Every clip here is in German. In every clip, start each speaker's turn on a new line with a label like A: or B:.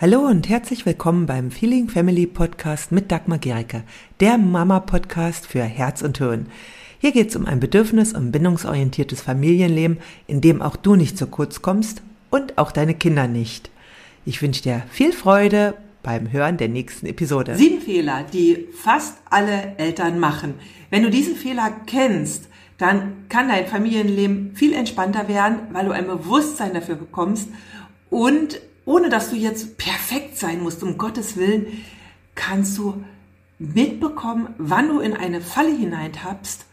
A: Hallo und herzlich willkommen beim Feeling Family Podcast mit Dagmar Gericke, der Mama-Podcast für Herz und Hirn. Hier geht es um ein bedürfnis- und bindungsorientiertes Familienleben, in dem auch du nicht zu kurz kommst und auch deine Kinder nicht. Ich wünsche dir viel Freude beim Hören der nächsten Episode.
B: Sieben Fehler, die fast alle Eltern machen. Wenn du diese Fehler kennst, dann kann dein Familienleben viel entspannter werden, weil du ein Bewusstsein dafür bekommst und ohne dass du jetzt perfekt sein musst, um Gottes Willen, kannst du mitbekommen, wann du in eine Falle hineintappst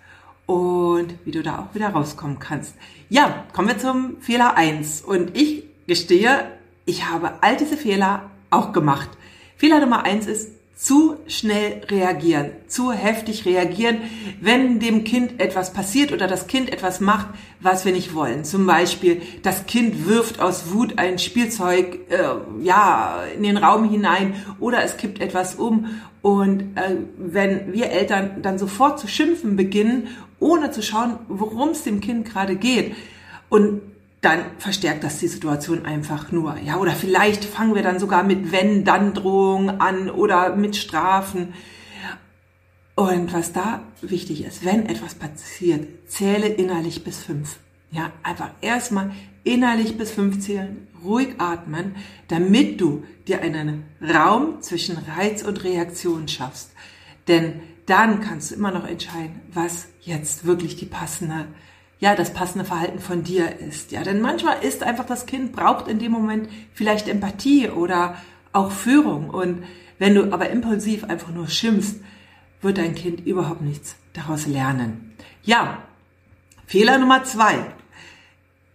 B: und wie du da auch wieder rauskommen kannst. Ja, kommen wir zum Fehler eins Und ich gestehe, ich habe all diese Fehler auch gemacht. Fehler Nummer eins ist, zu schnell reagieren, zu heftig reagieren, wenn dem Kind etwas passiert oder das Kind etwas macht, was wir nicht wollen. Zum Beispiel, das Kind wirft aus Wut ein Spielzeug äh, ja in den Raum hinein oder es kippt etwas um und äh, wenn wir Eltern dann sofort zu schimpfen beginnen, ohne zu schauen, worum es dem Kind gerade geht und dann verstärkt das die Situation einfach nur. Ja, oder vielleicht fangen wir dann sogar mit Wenn-Dann-Drohungen an oder mit Strafen. Und was da wichtig ist, wenn etwas passiert, zähle innerlich bis fünf. Ja, einfach erstmal innerlich bis fünf zählen, ruhig atmen, damit du dir einen Raum zwischen Reiz und Reaktion schaffst. Denn dann kannst du immer noch entscheiden, was jetzt wirklich die passende ja, das passende Verhalten von dir ist. Ja, denn manchmal ist einfach das Kind braucht in dem Moment vielleicht Empathie oder auch Führung. Und wenn du aber impulsiv einfach nur schimpfst, wird dein Kind überhaupt nichts daraus lernen. Ja, Fehler Nummer zwei.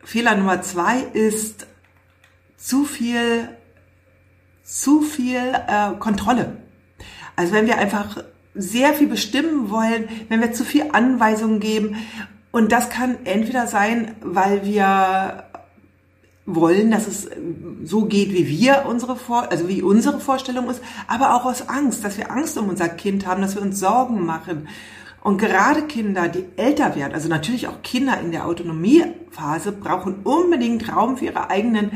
B: Fehler Nummer zwei ist zu viel, zu viel äh, Kontrolle. Also wenn wir einfach sehr viel bestimmen wollen, wenn wir zu viel Anweisungen geben und das kann entweder sein, weil wir wollen, dass es so geht, wie wir unsere Vor also wie unsere Vorstellung ist, aber auch aus Angst, dass wir Angst um unser Kind haben, dass wir uns Sorgen machen. Und gerade Kinder, die älter werden, also natürlich auch Kinder in der Autonomiephase, brauchen unbedingt Raum für ihre eigenen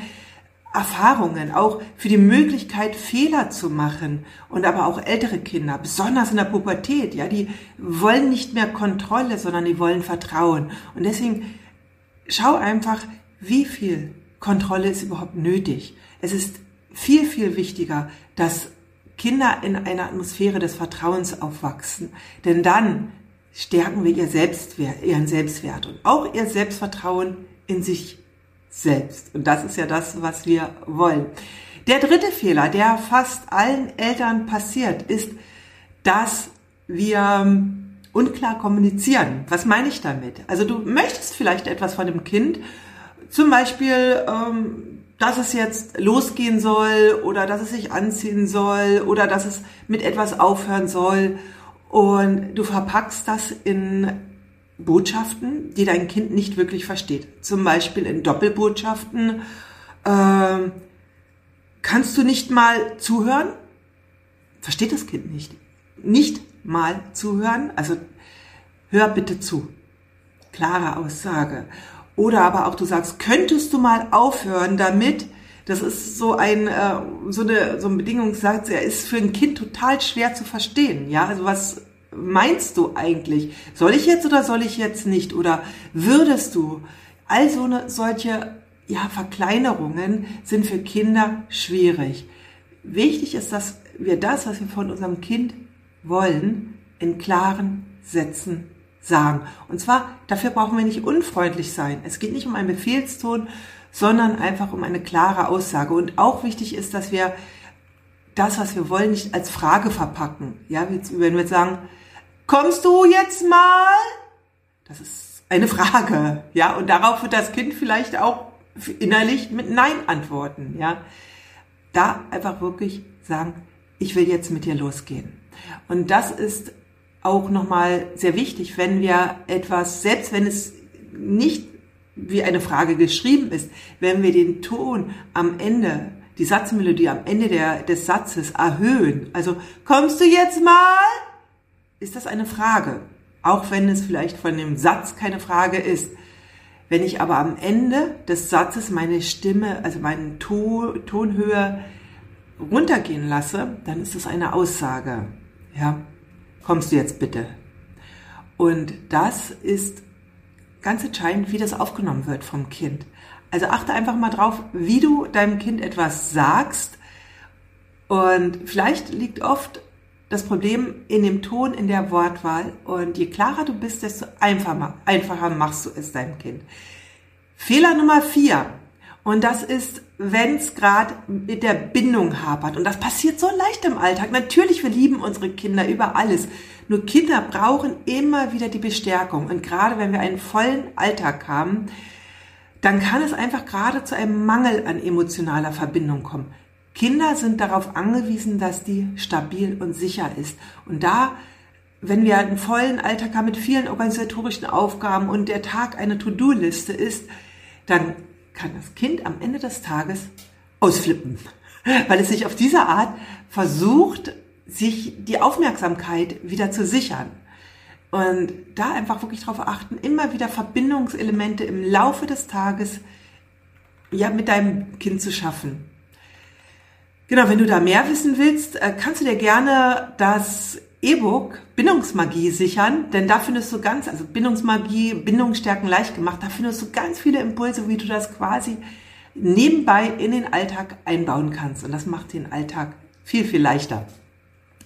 B: Erfahrungen, auch für die Möglichkeit, Fehler zu machen. Und aber auch ältere Kinder, besonders in der Pubertät, ja, die wollen nicht mehr Kontrolle, sondern die wollen Vertrauen. Und deswegen schau einfach, wie viel Kontrolle ist überhaupt nötig. Es ist viel, viel wichtiger, dass Kinder in einer Atmosphäre des Vertrauens aufwachsen. Denn dann stärken wir ihr Selbstwert, ihren Selbstwert und auch ihr Selbstvertrauen in sich selbst. Und das ist ja das, was wir wollen. Der dritte Fehler, der fast allen Eltern passiert, ist, dass wir ähm, unklar kommunizieren. Was meine ich damit? Also du möchtest vielleicht etwas von dem Kind, zum Beispiel, ähm, dass es jetzt losgehen soll oder dass es sich anziehen soll oder dass es mit etwas aufhören soll und du verpackst das in Botschaften, die dein Kind nicht wirklich versteht. Zum Beispiel in Doppelbotschaften. Äh, kannst du nicht mal zuhören? Versteht das Kind nicht. Nicht mal zuhören. Also hör bitte zu. Klare Aussage. Oder aber auch du sagst, könntest du mal aufhören damit, das ist so ein äh, so eine so ein Bedingungssatz, er ist für ein Kind total schwer zu verstehen, ja? Also was meinst du eigentlich? Soll ich jetzt oder soll ich jetzt nicht? Oder würdest du? All so eine, solche ja, Verkleinerungen sind für Kinder schwierig. Wichtig ist, dass wir das, was wir von unserem Kind wollen, in klaren Sätzen sagen. Und zwar, dafür brauchen wir nicht unfreundlich sein. Es geht nicht um einen Befehlston, sondern einfach um eine klare Aussage. Und auch wichtig ist, dass wir das, was wir wollen, nicht als Frage verpacken. Ja, wenn wir jetzt sagen, kommst du jetzt mal? Das ist eine Frage, ja, und darauf wird das Kind vielleicht auch innerlich mit Nein antworten, ja. Da einfach wirklich sagen, ich will jetzt mit dir losgehen. Und das ist auch nochmal sehr wichtig, wenn wir etwas, selbst wenn es nicht wie eine Frage geschrieben ist, wenn wir den Ton am Ende, die Satzmelodie am Ende der, des Satzes erhöhen. Also, kommst du jetzt mal? Ist das eine Frage, auch wenn es vielleicht von dem Satz keine Frage ist. Wenn ich aber am Ende des Satzes meine Stimme, also meine to Tonhöhe runtergehen lasse, dann ist es eine Aussage. Ja, kommst du jetzt bitte? Und das ist ganz entscheidend, wie das aufgenommen wird vom Kind. Also achte einfach mal drauf, wie du deinem Kind etwas sagst. Und vielleicht liegt oft das Problem in dem Ton, in der Wortwahl. Und je klarer du bist, desto einfacher, machst du es deinem Kind. Fehler Nummer vier. Und das ist, wenn es gerade mit der Bindung hapert. Und das passiert so leicht im Alltag. Natürlich, wir lieben unsere Kinder über alles. Nur Kinder brauchen immer wieder die Bestärkung. Und gerade wenn wir einen vollen Alltag haben, dann kann es einfach gerade zu einem Mangel an emotionaler Verbindung kommen. Kinder sind darauf angewiesen, dass die stabil und sicher ist. Und da, wenn wir einen vollen Alltag haben mit vielen organisatorischen Aufgaben und der Tag eine To-Do-Liste ist, dann kann das Kind am Ende des Tages ausflippen, weil es sich auf diese Art versucht, sich die Aufmerksamkeit wieder zu sichern. Und da einfach wirklich darauf achten, immer wieder Verbindungselemente im Laufe des Tages ja, mit deinem Kind zu schaffen. Genau, wenn du da mehr wissen willst, äh, kannst du dir gerne das E-Book Bindungsmagie sichern, denn da findest du ganz, also Bindungsmagie, Bindungsstärken leicht gemacht, da findest du ganz viele Impulse, wie du das quasi nebenbei in den Alltag einbauen kannst. Und das macht den Alltag viel, viel leichter.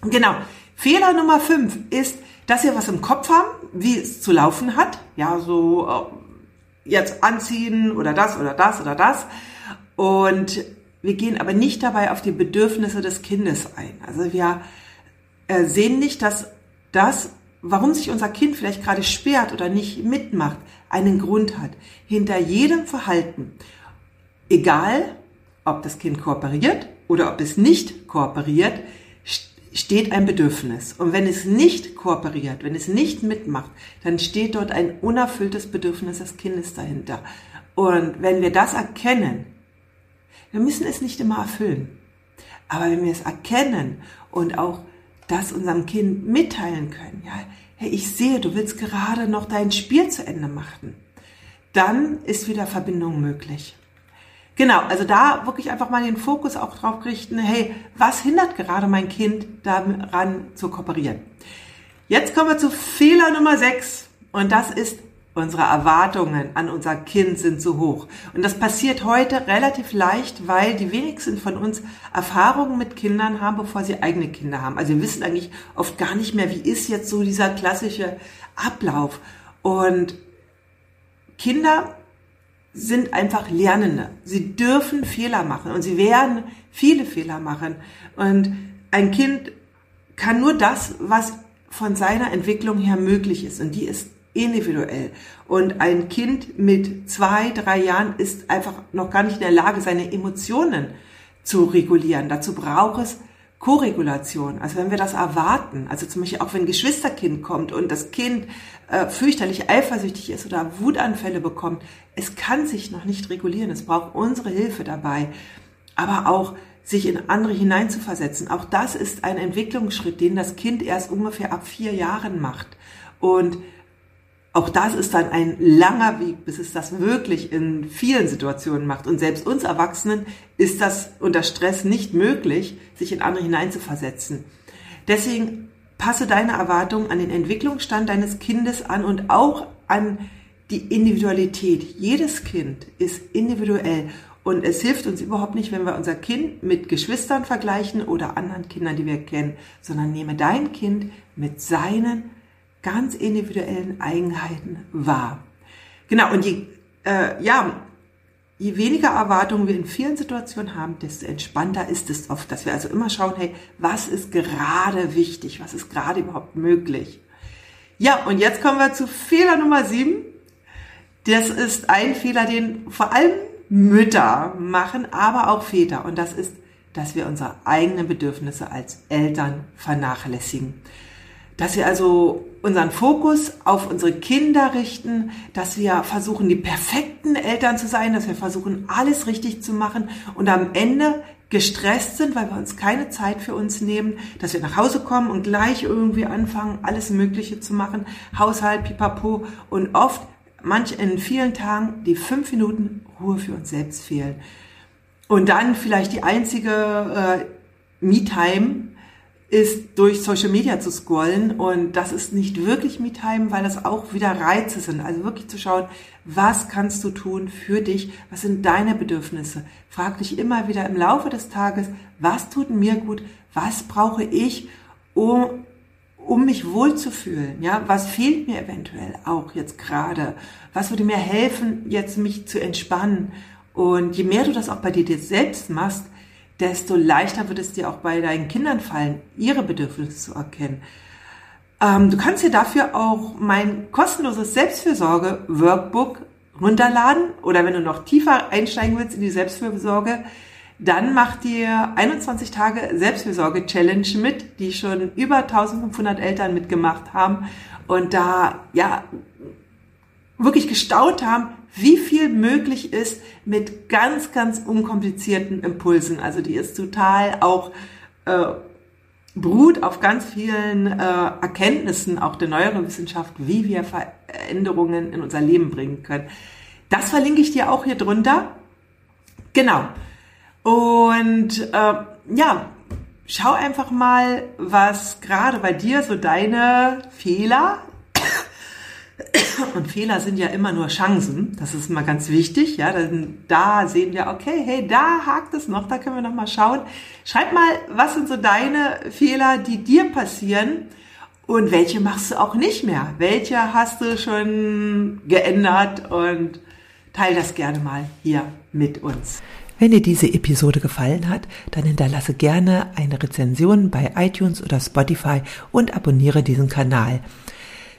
B: Genau. Fehler Nummer fünf ist, dass wir was im Kopf haben, wie es zu laufen hat. Ja, so äh, jetzt anziehen oder das oder das oder das. Und wir gehen aber nicht dabei auf die Bedürfnisse des Kindes ein. Also wir äh, sehen nicht, dass das, warum sich unser Kind vielleicht gerade sperrt oder nicht mitmacht, einen Grund hat. Hinter jedem Verhalten, egal ob das Kind kooperiert oder ob es nicht kooperiert, steht ein Bedürfnis. Und wenn es nicht kooperiert, wenn es nicht mitmacht, dann steht dort ein unerfülltes Bedürfnis des Kindes dahinter. Und wenn wir das erkennen, wir müssen es nicht immer erfüllen. Aber wenn wir es erkennen und auch das unserem Kind mitteilen können, ja, hey, ich sehe, du willst gerade noch dein Spiel zu Ende machen, dann ist wieder Verbindung möglich. Genau, also da wirklich einfach mal den Fokus auch drauf richten, hey, was hindert gerade mein Kind daran zu kooperieren? Jetzt kommen wir zu Fehler Nummer 6 und das ist Unsere Erwartungen an unser Kind sind zu hoch. Und das passiert heute relativ leicht, weil die wenigsten von uns Erfahrungen mit Kindern haben, bevor sie eigene Kinder haben. Also wir wissen eigentlich oft gar nicht mehr, wie ist jetzt so dieser klassische Ablauf. Und Kinder sind einfach Lernende. Sie dürfen Fehler machen und sie werden viele Fehler machen. Und ein Kind kann nur das, was von seiner Entwicklung her möglich ist. Und die ist individuell. Und ein Kind mit zwei, drei Jahren ist einfach noch gar nicht in der Lage, seine Emotionen zu regulieren. Dazu braucht es Koregulation. Also wenn wir das erwarten, also zum Beispiel auch wenn ein Geschwisterkind kommt und das Kind äh, fürchterlich eifersüchtig ist oder Wutanfälle bekommt, es kann sich noch nicht regulieren. Es braucht unsere Hilfe dabei. Aber auch sich in andere hineinzuversetzen. Auch das ist ein Entwicklungsschritt, den das Kind erst ungefähr ab vier Jahren macht. Und auch das ist dann ein langer Weg, bis es das wirklich in vielen Situationen macht. Und selbst uns Erwachsenen ist das unter Stress nicht möglich, sich in andere hineinzuversetzen. Deswegen passe deine Erwartungen an den Entwicklungsstand deines Kindes an und auch an die Individualität. Jedes Kind ist individuell und es hilft uns überhaupt nicht, wenn wir unser Kind mit Geschwistern vergleichen oder anderen Kindern, die wir kennen, sondern nehme dein Kind mit seinen ganz individuellen Eigenheiten wahr. Genau, und je, äh, ja, je weniger Erwartungen wir in vielen Situationen haben, desto entspannter ist es oft, dass wir also immer schauen, hey, was ist gerade wichtig, was ist gerade überhaupt möglich. Ja, und jetzt kommen wir zu Fehler Nummer sieben. Das ist ein Fehler, den vor allem Mütter machen, aber auch Väter. Und das ist, dass wir unsere eigenen Bedürfnisse als Eltern vernachlässigen dass wir also unseren Fokus auf unsere Kinder richten, dass wir versuchen, die perfekten Eltern zu sein, dass wir versuchen, alles richtig zu machen und am Ende gestresst sind, weil wir uns keine Zeit für uns nehmen, dass wir nach Hause kommen und gleich irgendwie anfangen, alles Mögliche zu machen, Haushalt, pipapo und oft, manch in vielen Tagen, die fünf Minuten Ruhe für uns selbst fehlen. Und dann vielleicht die einzige äh, Me-Time ist durch Social Media zu scrollen und das ist nicht wirklich Me-Time, weil das auch wieder Reize sind. Also wirklich zu schauen, was kannst du tun für dich? Was sind deine Bedürfnisse? Frag dich immer wieder im Laufe des Tages, was tut mir gut? Was brauche ich, um, um mich wohlzufühlen? Ja, was fehlt mir eventuell auch jetzt gerade? Was würde mir helfen, jetzt mich zu entspannen? Und je mehr du das auch bei dir selbst machst, desto leichter wird es dir auch bei deinen Kindern fallen, ihre Bedürfnisse zu erkennen. Ähm, du kannst dir dafür auch mein kostenloses Selbstfürsorge-Workbook runterladen oder wenn du noch tiefer einsteigen willst in die Selbstfürsorge, dann mach dir 21 Tage Selbstfürsorge-Challenge mit, die schon über 1500 Eltern mitgemacht haben und da ja wirklich gestaunt haben, wie viel möglich ist mit ganz, ganz unkomplizierten Impulsen. Also die ist total auch äh, beruht auf ganz vielen äh, Erkenntnissen auch der neueren Wissenschaft, wie wir Veränderungen in unser Leben bringen können. Das verlinke ich dir auch hier drunter. Genau. Und äh, ja, schau einfach mal, was gerade bei dir so deine Fehler und Fehler sind ja immer nur Chancen. Das ist mal ganz wichtig. Ja, dann, da sehen wir, okay, hey, da hakt es noch, da können wir noch mal schauen. Schreib mal, was sind so deine Fehler, die dir passieren und welche machst du auch nicht mehr? Welche hast du schon geändert und teil das gerne mal hier mit uns.
A: Wenn dir diese Episode gefallen hat, dann hinterlasse gerne eine Rezension bei iTunes oder Spotify und abonniere diesen Kanal.